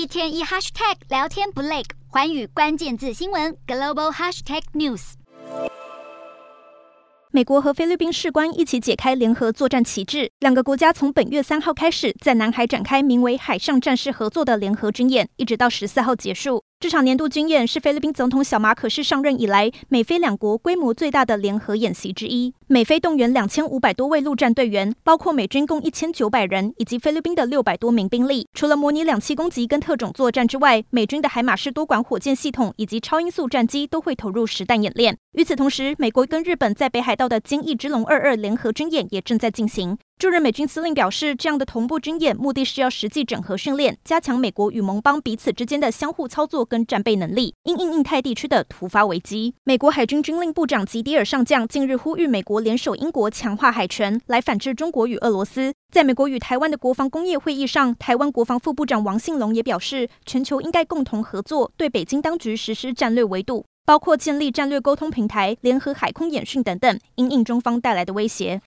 一天一 hashtag 聊天不累，环宇关键字新闻 global hashtag news。美国和菲律宾士官一起解开联合作战旗帜，两个国家从本月三号开始在南海展开名为“海上战士合作”的联合军演，一直到十四号结束。这场年度军演是菲律宾总统小马可是上任以来，美菲两国规模最大的联合演习之一。美菲动员两千五百多位陆战队员，包括美军共一千九百人，以及菲律宾的六百多名兵力。除了模拟两栖攻击跟特种作战之外，美军的海马士多管火箭系统以及超音速战机都会投入实弹演练。与此同时，美国跟日本在北海道的坚翼之龙二二联合军演也正在进行。驻日美军司令表示，这样的同步军演目的是要实际整合训练，加强美国与盟邦彼此之间的相互操作跟战备能力，因应印太地区的突发危机。美国海军军令部长吉迪尔上将近日呼吁美国联手英国强化海权，来反制中国与俄罗斯。在美国与台湾的国防工业会议上，台湾国防副部长王信龙也表示，全球应该共同合作，对北京当局实施战略围堵，包括建立战略沟通平台、联合海空演训等等，因应中方带来的威胁。